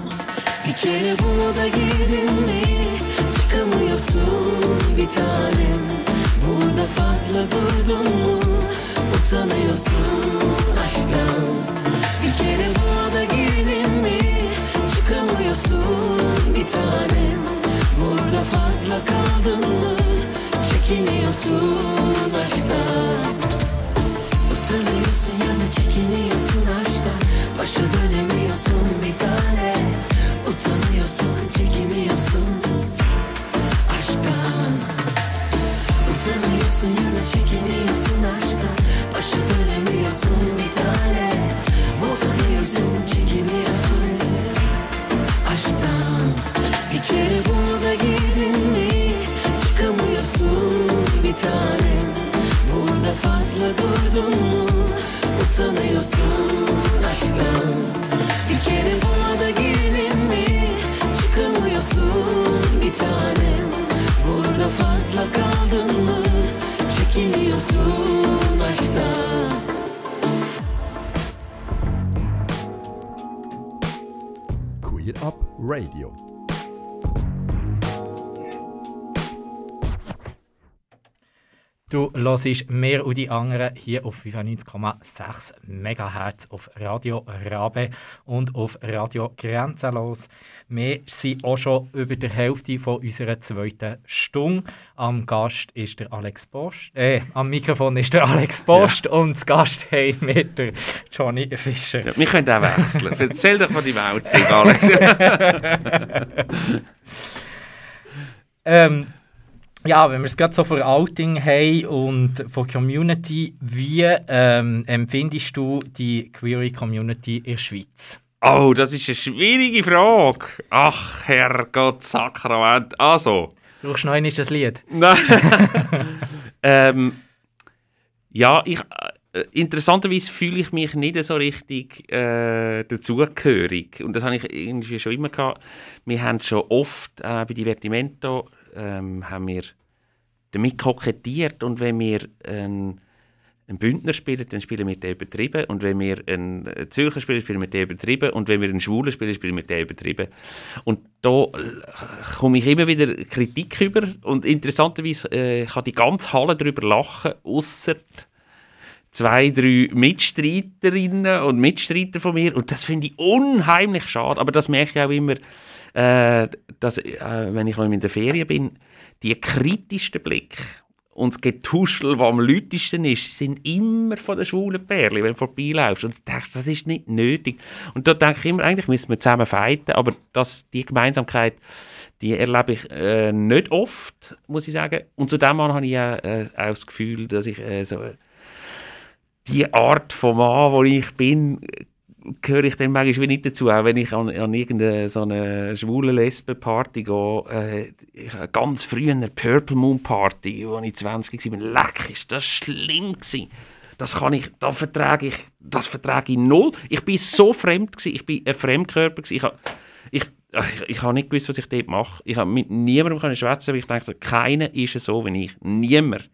Bir kere bunu da girdin mi? Çıkamıyorsun bir tanem. Burada fazla durdun mu? Utanıyorsun aşktan. Bir kere buna da girdin mi? Çıkamıyorsun bir tanem. Burada fazla kaldın mı? Çekiniyorsun aşktan. Utanıyorsun ya da çekiniyorsun aşktan Başa dönemiyorsun bir tane. Utanıyorsun, çekiniyorsun. Aşktan Utanıyorsun ya da çekiniyorsun aşktan. Başa dönemiyorsun bir tane. Utanıyorsun, çekiniyorsun. Aşktan Bir kere bunu da girdin mi? Çıkamıyorsun bir tanem Burada fazla durdun mu? Utanıyorsun Radio. Hörst mehr und die anderen hier auf 95,6 MHz auf Radio Rabe und auf Radio Grenzenlos. Wir sind auch schon über der Hälfte von unserer zweiten Stunde. Am Gast ist der Alex Post. Äh, am Mikrofon ist der Alex Post und das Gast haben wir der Johnny Fischer. Ja, wir können auch wechseln. Erzähl doch mal die Welt, Alex. <laughs> <laughs> Ähm, ja, wenn wir es gerade so vor Outing haben und von Community, wie ähm, empfindest du die Query Community in der Schweiz? Oh, das ist eine schwierige Frage. Ach, Herrgott, Sakrament. Also. Du noch einmal das Lied? Nein. <laughs> ähm, ja, ich, äh, interessanterweise fühle ich mich nicht so richtig äh, dazugehörig. Und das habe ich irgendwie schon immer gehabt. Wir haben schon oft äh, bei Divertimento ähm, haben wir damit kokettiert und wenn wir ein, einen Bündner spielen, dann spielen wir den übertrieben. Und wenn wir einen Zürcher spielen, spielen wir den übertrieben. Und wenn wir einen Schwulen spielen, spielen wir den übertrieben. Und da äh, komme ich immer wieder Kritik über. Und interessanterweise äh, kann die ganze Halle darüber lachen, außer zwei, drei Mitstreiterinnen und Mitstreiter von mir. Und das finde ich unheimlich schade. Aber das merke ich auch immer, äh, dass, äh, wenn ich noch in der Ferien bin, die kritischsten Blick und das Getuschel, was am lautesten ist, sind immer von den schwulen Pärchen, wenn du vorbeilaufst. Und du denkst, das ist nicht nötig. Und da denke ich immer, eigentlich müssen wir zusammen fighten, aber das, die Gemeinsamkeit, die erlebe ich äh, nicht oft, muss ich sagen. Und zu dem habe ich äh, auch das Gefühl, dass ich äh, so die Art von Mann, wo ich bin, gehöre ich dann manchmal nicht dazu. Auch wenn ich an, an irgendeine so eine schwule Lesben-Party gehe, äh, ich, ganz früh eine Purple Moon Party, wo ich 20 war, leck, ist das schlimm gewesen. Das kann ich, das vertrage ich, das vertrage ich null. Ich bin so fremd gewesen, ich bin ein Fremdkörper gewesen. Ich, ha- ich, ich, ich habe nicht gewusst, was ich dort mache. Ich habe mit niemandem können schwätzen, weil ich dachte, keiner ist so wie ich. Niemand.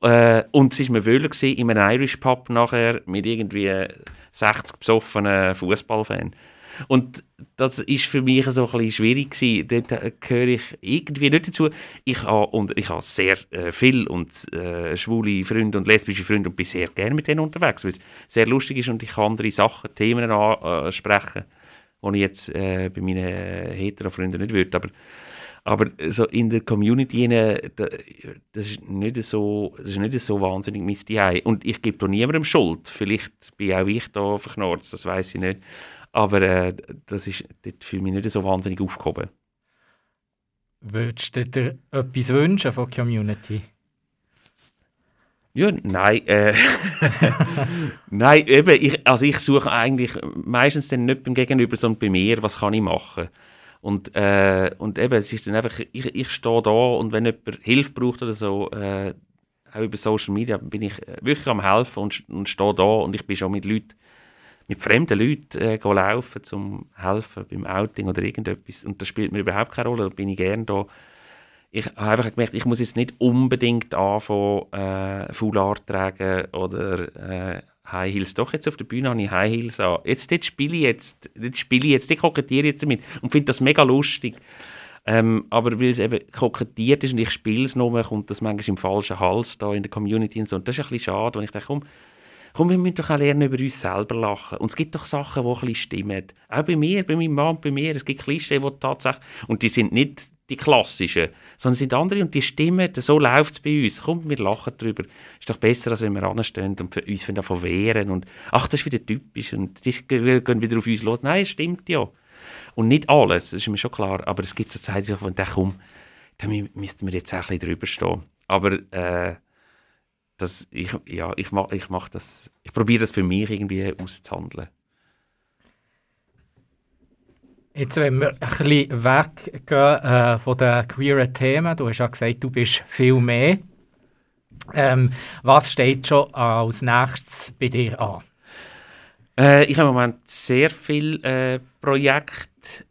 Äh, und es war mir wohl in einem Irish Pub nachher mit irgendwie 60 besoffenen Fußballfans. Und das ist für mich so ein bisschen schwierig gewesen. Dort gehöre ich irgendwie nicht dazu. Ich habe, und ich habe sehr äh, viel und äh, schwule Freunde und lesbische Freunde und bin sehr gerne mit denen unterwegs, weil es sehr lustig ist und ich kann andere Sachen, Themen ansprechen, die ich jetzt äh, bei meinen hetero-Freunden nicht würde. Aber aber so in der Community, das ist nicht so, das ist nicht so wahnsinnig mein Zuhause. Und ich gebe da niemandem Schuld. Vielleicht bin auch ich da verknarzt, das weiß ich nicht. Aber äh, das ist, dort ich mich nicht so wahnsinnig aufgehoben. Würdest du dir etwas wünschen von der Community? Ja, nein, äh, <laughs> nein, eben, ich, also ich suche eigentlich meistens dann nicht beim Gegenüber, sondern bei mir, was kann ich machen. Und, äh, und eben, es ist dann einfach, ich, ich stehe da und wenn jemand Hilfe braucht oder so, äh, auch über Social Media, bin ich äh, wirklich am helfen und, und stehe da und ich bin schon mit Leuten, mit fremden Leuten äh, laufen, zum helfen beim Outing oder irgendetwas. Und das spielt mir überhaupt keine Rolle, da bin ich gerne da ich habe einfach gemerkt, ich muss jetzt nicht unbedingt anfangen, äh, Foulard tragen oder äh, High Heels. Doch, jetzt auf der Bühne habe ich High Heels an. Jetzt, dort spiele ich jetzt, dort spiele ich jetzt, dort kokettiere ich jetzt damit und finde das mega lustig. Ähm, aber weil es eben kokettiert ist und ich spiele es nur, kommt das manchmal im falschen Hals da in der Community und so. Und das ist ein bisschen schade, wenn ich denke, komm, komm, wir müssen doch auch lernen, über uns selber lachen. Und es gibt doch Sachen, die ein bisschen stimmen. Auch bei mir, bei meinem Mann, bei mir. Es gibt Klischee, die tatsächlich, und die sind nicht die klassischen, sondern sind andere und die stimmen, so läuft es bei uns. Komm, wir lachen darüber. Ist doch besser, als wenn wir anstehen und für uns davon wehren und ach, das ist wieder typisch und die gehen wieder auf uns los. Nein, stimmt ja. Und nicht alles, das ist mir schon klar, aber es gibt so Zeiten, wo ich denke, komm, da mü- müssten wir jetzt auch ein bisschen drüber stehen. Aber äh, das, ich, ja, ich mache ich ich probiere das für mich irgendwie auszuhandeln. Jetzt, wenn wir ein bisschen weggehen äh, von den queeren Themen, du hast ja gesagt, du bist viel mehr. Ähm, was steht schon als nächstes bei dir an? Äh, ich habe im Moment sehr viele äh, Projekte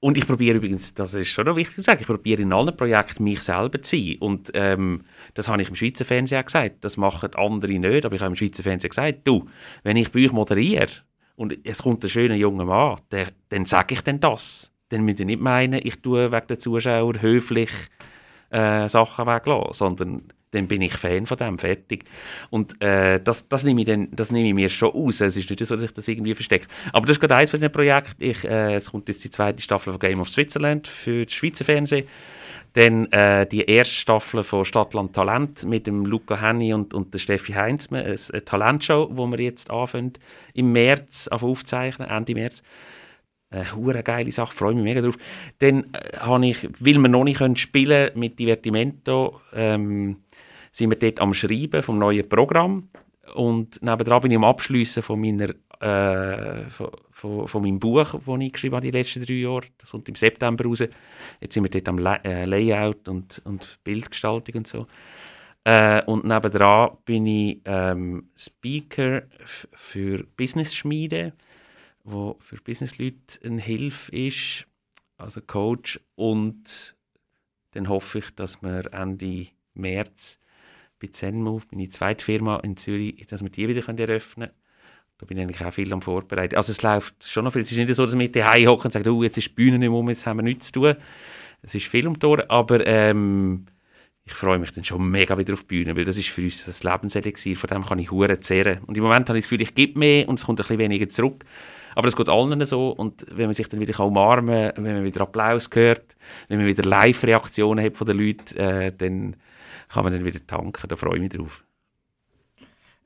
und ich probiere übrigens, das ist schon noch wichtig zu sagen, ich probiere in allen Projekten mich selber zu sein und ähm, das habe ich im Schweizer Fernsehen auch gesagt, das machen andere nicht, aber ich habe im Schweizer Fernsehen gesagt, du, wenn ich bei euch moderiere und es kommt ein schöner junger Mann, der, dann sage ich dann das. Dann müsst ihr nicht meinen, ich tue wegen der Zuschauer höflich äh, Sachen weglassen, sondern dann bin ich Fan von dem, fertig. Und äh, das, das, nehme ich dann, das nehme ich mir schon aus. Es ist nicht so, dass ich das irgendwie verstecke. Aber das ist gerade eins von den Projekten. Ich, äh, es kommt jetzt die zweite Staffel von Game of Switzerland für das Schweizer Fernsehen. Dann äh, die erste Staffel von Stadtland Talent mit dem Luca Henny und, und der Steffi Heinzmann, eine, Talentshow, wo wir jetzt anfangen im März auf aufzeichnen, Ende März. Eine hure geile Sache, freue mich mega drauf. Dann äh, habe ich, weil wir noch nicht können spielen mit Divertimento, ähm, sind wir dort am Schreiben vom neuen Programm und nebenan bin ich am Abschliessen von meiner äh, von, von, meinem Buch, das ich geschrieben habe die letzten drei Jahre. Das kommt im September raus. Jetzt sind wir dort am La äh, Layout und, und Bildgestaltung und so. Äh, und nebendran bin ich ähm, Speaker für Business-Schmiede, wo für Businessleute eine Hilfe ist, also Coach. Und dann hoffe ich, dass wir Ende März bei ZenMove, meine zweite Firma in Zürich, dass wir die wieder eröffnen können. Da bin ich eigentlich auch viel am Vorbereiten. Also es läuft schon noch viel. Es ist nicht so, dass wir daheim hocken und sagen, oh, jetzt ist die Bühne nicht um, jetzt haben wir nichts zu tun. Es ist viel um die Ohren, aber ähm, ich freue mich dann schon mega wieder auf die Bühne, weil das ist für uns das Lebenselixier, von dem kann ich hure zehren. Und im Moment habe ich das Gefühl, ich gebe mehr und es kommt ein bisschen weniger zurück. Aber es geht allen so und wenn man sich dann wieder umarmen kann, wenn man wieder Applaus hört, wenn man wieder Live-Reaktionen hat von den Leuten, äh, dann kann man dann wieder tanken, da freue ich mich drauf.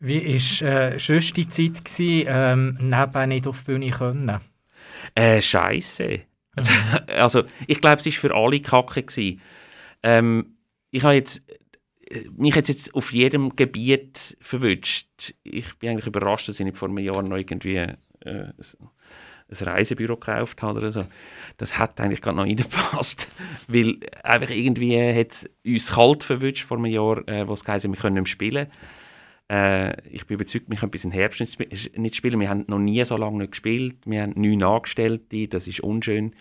Wie war äh, sonst die Zeit, gewesen, ähm, neben nicht auf die Bühne können? Äh, Scheiße. Also, <laughs> also, ich glaube, es war für alle Kacke. Ähm, ich habe jetzt, äh, mich hat jetzt auf jedem Gebiet verwünscht. Ich bin eigentlich überrascht, dass ich nicht vor einem Jahr noch irgendwie äh, ein, Reisebüro gekauft habe oder so. Das hat eigentlich gerade noch reingepasst, <laughs> weil einfach irgendwie hat uns kalt verwünscht vor einem Jahr, äh, wo es geheißen, wir können nicht mehr spielen. Äh, ich bin überzeugt, wir können bis im Herbst nicht sp- nicht spielen. Wir haben noch nie so lange nicht gespielt. Wir haben neun Angestellte, das ist unschön.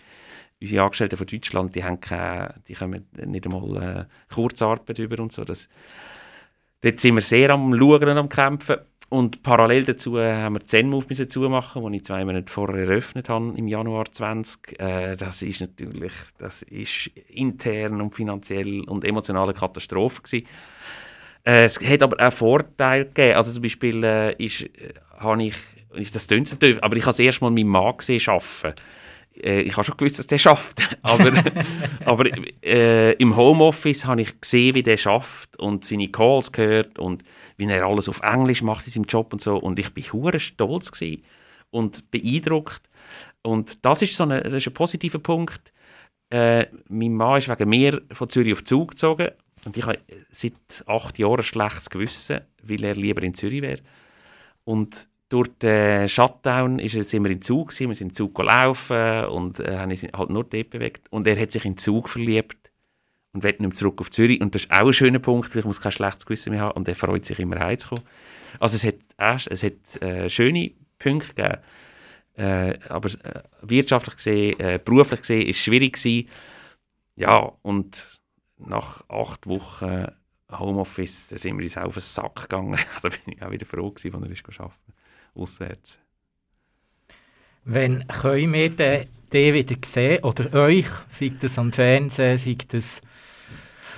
Unsere Angestellten von Deutschland, die, haben keine, die kommen nicht einmal äh, Kurzarbeit über und so. Das, dort sind wir sehr am Schauen und am Kämpfen. Und parallel dazu äh, haben wir ZenMove zumachen, den ich zwei Monate vorher eröffnet habe, im Januar 20. Äh, das ist natürlich, das ist intern und finanziell und emotional eine Katastrophe gewesen. Äh, es hat aber auch Vorteile gegeben. Also zum Beispiel äh, ist, äh, habe ich, das klingt natürlich, aber ich habe das erste Mal meinen Mann gesehen arbeiten. Äh, ich habe schon gewusst, dass der schafft. <laughs> aber <laughs> aber äh, im Homeoffice habe ich gesehen, wie der schafft und seine Calls gehört und wie er alles auf Englisch macht in seinem Job und so. Und ich bin hure stolz gewesen und beeindruckt. Und das ist so eine, das ist ein positiver Punkt. Äh, mein Mann ist wegen mir von Zürich auf Zug gezogen und ich habe seit acht Jahren ein schlechtes Gewissen, weil er lieber in Zürich wäre. Und durch den Shutdown ist er jetzt immer in Zug gewesen. wir sind in Zug gelaufen und äh, haben uns halt nur dort bewegt. Und er hat sich in Zug verliebt und will nicht mehr zurück auf Zürich. Und das ist auch ein schöner Punkt, ich muss kein schlechtes Gewissen mehr haben und er freut sich immer heimzukommen. Also es hat, erst, es hat äh, schöne Punkte gegeben. Äh, aber äh, wirtschaftlich gesehen, äh, beruflich gesehen, ist es schwierig gewesen. Ja, und nach acht Wochen Homeoffice, da sind wir uns auch auf den Sack gegangen. <laughs> Also bin ich auch wieder froh gewesen, als er ist arbeiten auswärts. Wann können wir den, den wieder sehen? Oder euch? Sei das am Fernsehen, sei das...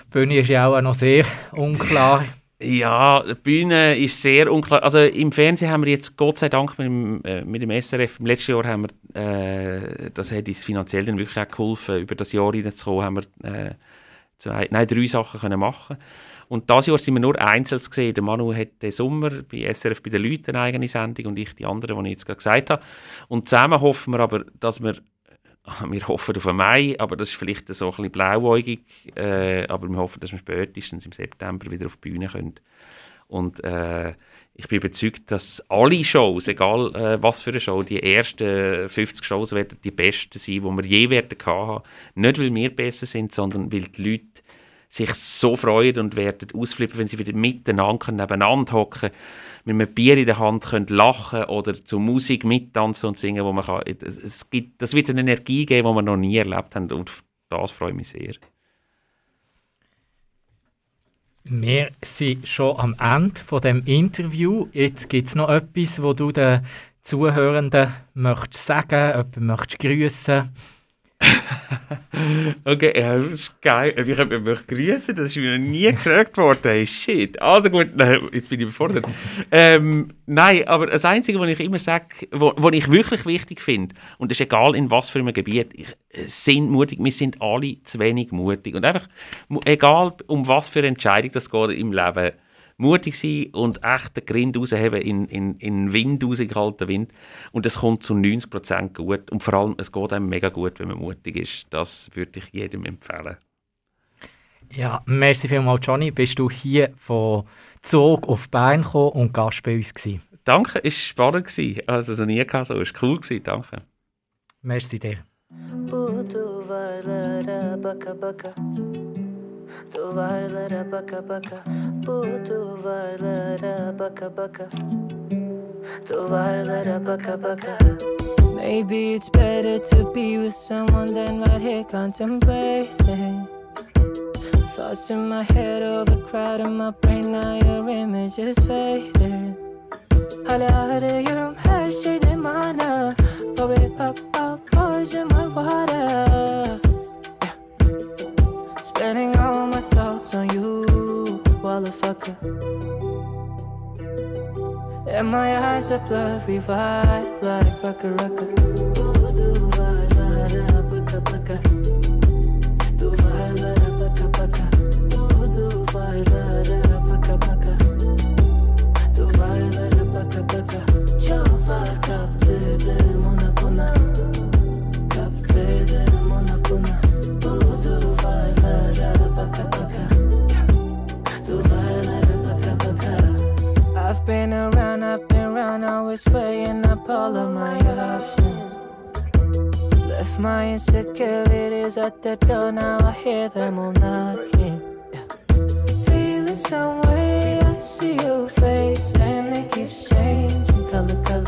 Die Bühne ist ja auch noch sehr unklar. Ja, die Bühne ist sehr unklar. Also im Fernsehen haben wir jetzt Gott sei Dank mit dem, äh, mit dem SRF, im letzten Jahr haben wir, äh, das hat uns finanziell dann wirklich auch geholfen, über das Jahr hineinzukommen, haben wir äh, zwei, nein, drei Sachen können machen und dieses Jahr sind wir nur einzeln gesehen. Der Manu hat den Sommer bei SRF bei den Leuten eine eigene Sendung und ich die andere, die ich jetzt gerade gesagt habe. Und zusammen hoffen wir aber, dass wir <laughs> wir hoffen auf einen Mai, aber das ist vielleicht so ein bisschen blauäugig. Äh, aber wir hoffen, dass wir spätestens im September wieder auf die Bühne können. Und äh, ich bin überzeugt, dass alle Shows, egal äh, was für eine Show, die ersten 50 Shows werden die besten sein, die wir je werden haben. Nicht, weil wir besser sind, sondern weil die Leute sich so freuen und werden ausflippen, wenn sie wieder miteinander nebeneinander hocken, mit einem Bier in der Hand können lachen oder zur Musik mittanzen und singen, wo man kann. Es gibt, das wird eine Energie geben, die wir noch nie erlebt haben und das freue ich mich sehr. Wir sind schon am Ende von dem Interview. Jetzt gibt es noch etwas, wo du den Zuhörenden möchtest sagen, jemanden möchtest grüßen. <laughs> Okay, ja, das ist geil. Ich habe mich grüßen, das ist mir noch nie gefragt worden. Hey, shit. Also gut, <laughs> nein, jetzt bin ich überfordert. ähm, nein, aber das Einzige, was ich immer sage, was ich wirklich wichtig finde, und das ist egal in was für einem Gebiet, ich, äh, sind mutig, wir sind alle zu wenig mutig. Und einfach, egal um was für eine Entscheidung das geht im Leben, mutig sein und echt den Grind rausheben in, in, in Wind rausgehalten Wind. Und es kommt zu 90% gut. Und vor allem, es geht einem mega gut, wenn man mutig ist. Das würde ich jedem empfehlen. Ja, merci vielmals, Johnny. Bist du hier von Zug auf Bern gekommen und Gast bei uns gewesen. Danke, es war spannend. gewesen. Also, so nie gehabt, so. Es war cool. Gewesen. Danke. Merci dir. Duvarlara baka baka Bu duvarlara baka baka Duvarlara baka baka Maybe it's better to be with someone than right here contemplating. Thoughts in my head overcrowding my brain Now your image is fading. Hala arıyorum her şeyde mana Worry about poison my water. motherfucker. And my eyes are blurry white like Rucka Rucka. Paka paka, tu vai lá, paka paka. I've been around, I've been around, always weighing up all of my options. Left my insecurities at the door, now I hear them all knocking. Feeling some way, I see your face, and it keeps changing color, color.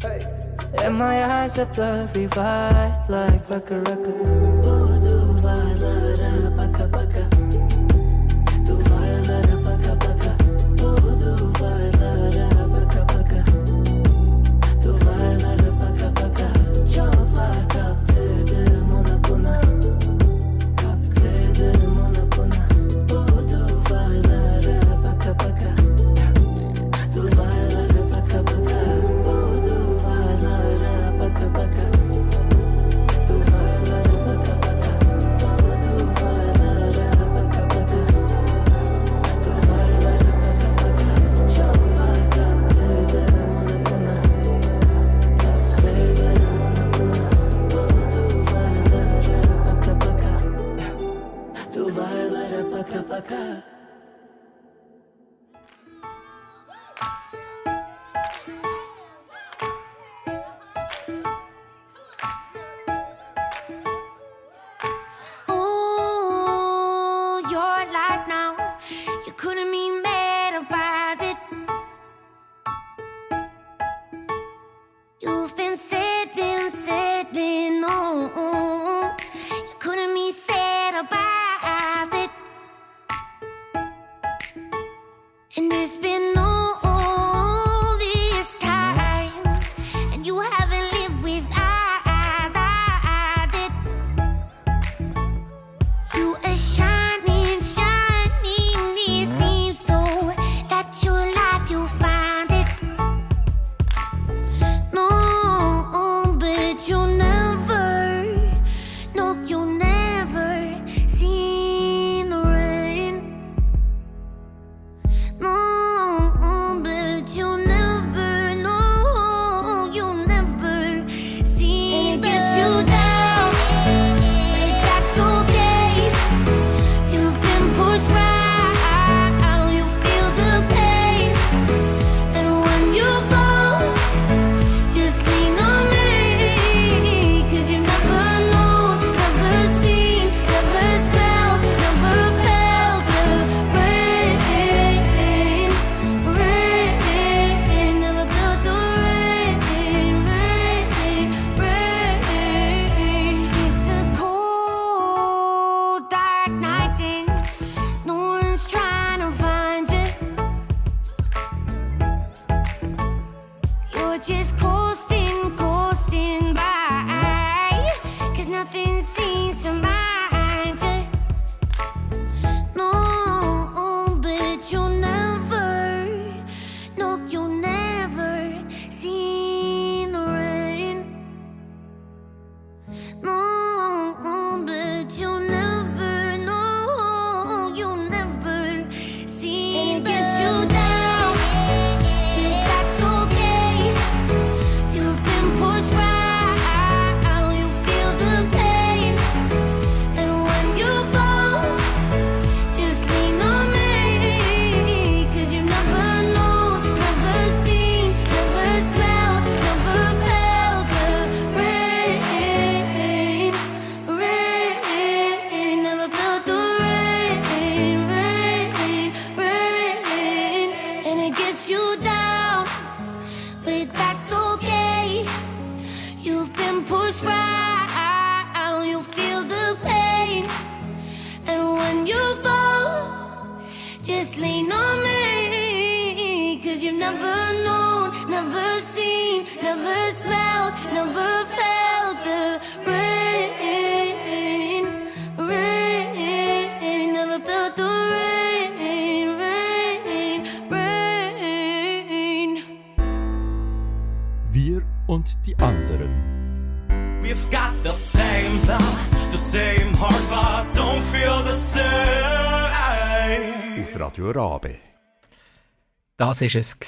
color. And my eyes are blurry white, like, record, record. Das war es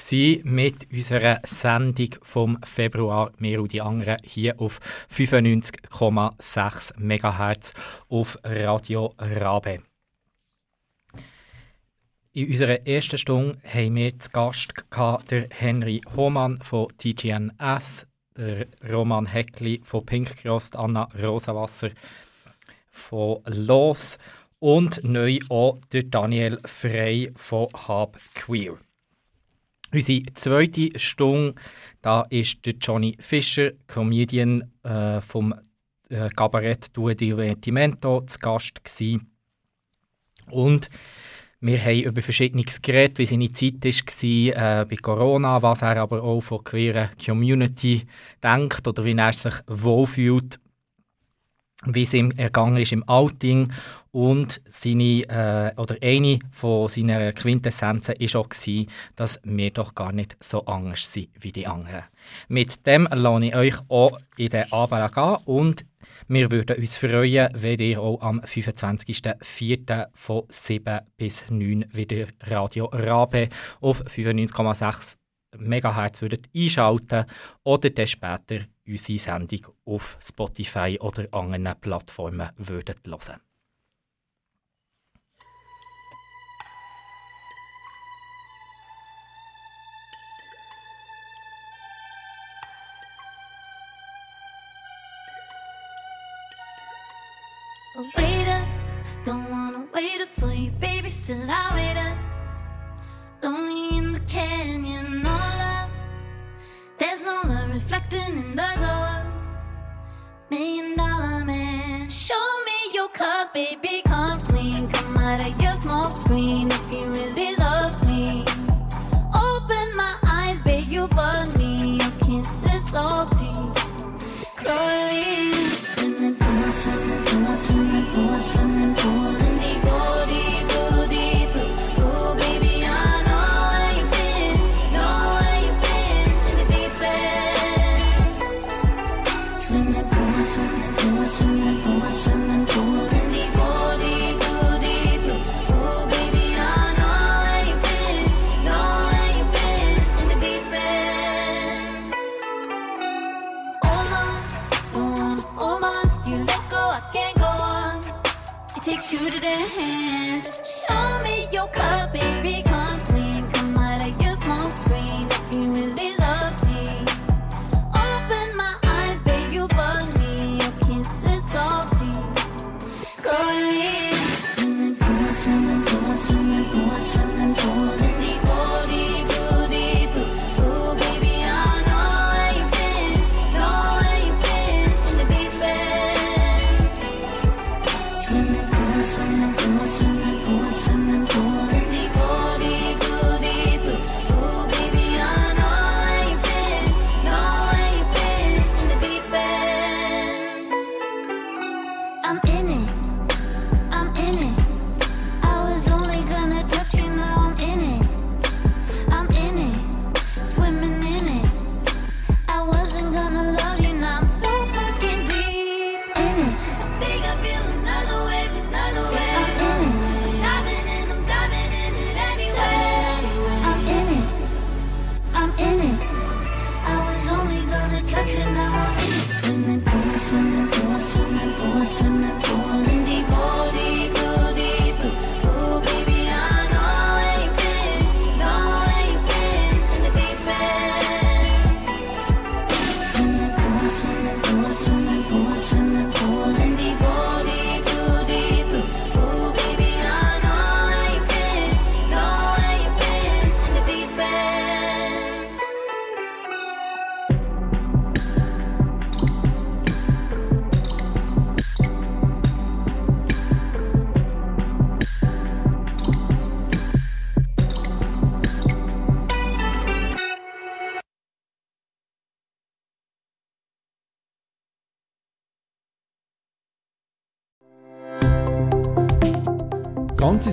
mit unserer Sendung vom Februar. Wir und die anderen hier auf 95,6 MHz auf Radio Rabe. In unserer ersten Stunde haben wir zu Gast der Henry Hohmann von TGNS, der Roman Heckli von Pink Cross, Anna Rosenwasser von Los und neu auch der Daniel Frey von Hub Queer. Unsere zweite Stunde, da ist der Johnny Fischer, Comedian äh, vom äh, Cabaret Due Divertimento, zu Gast gewesen. Und wir haben über Verschiedenes geredet, wie seine Zeit war äh, bei Corona, was er aber auch von queeren Community denkt oder wie er sich wohlfühlt, wie es ihm ergangen ist im Outing. Und seine, äh, oder eine von seinen Quintessenzen war auch, gewesen, dass wir doch gar nicht so anders sind wie die anderen. Mit dem lasse ich euch auch in den Abend gehen und wir würden uns freuen, wenn ihr auch am 25.04. von 7 bis 9 wieder Radio Rabe auf 95,6 MHz würdet einschalten oder dann später unsere Sendung auf Spotify oder anderen Plattformen würdet hören.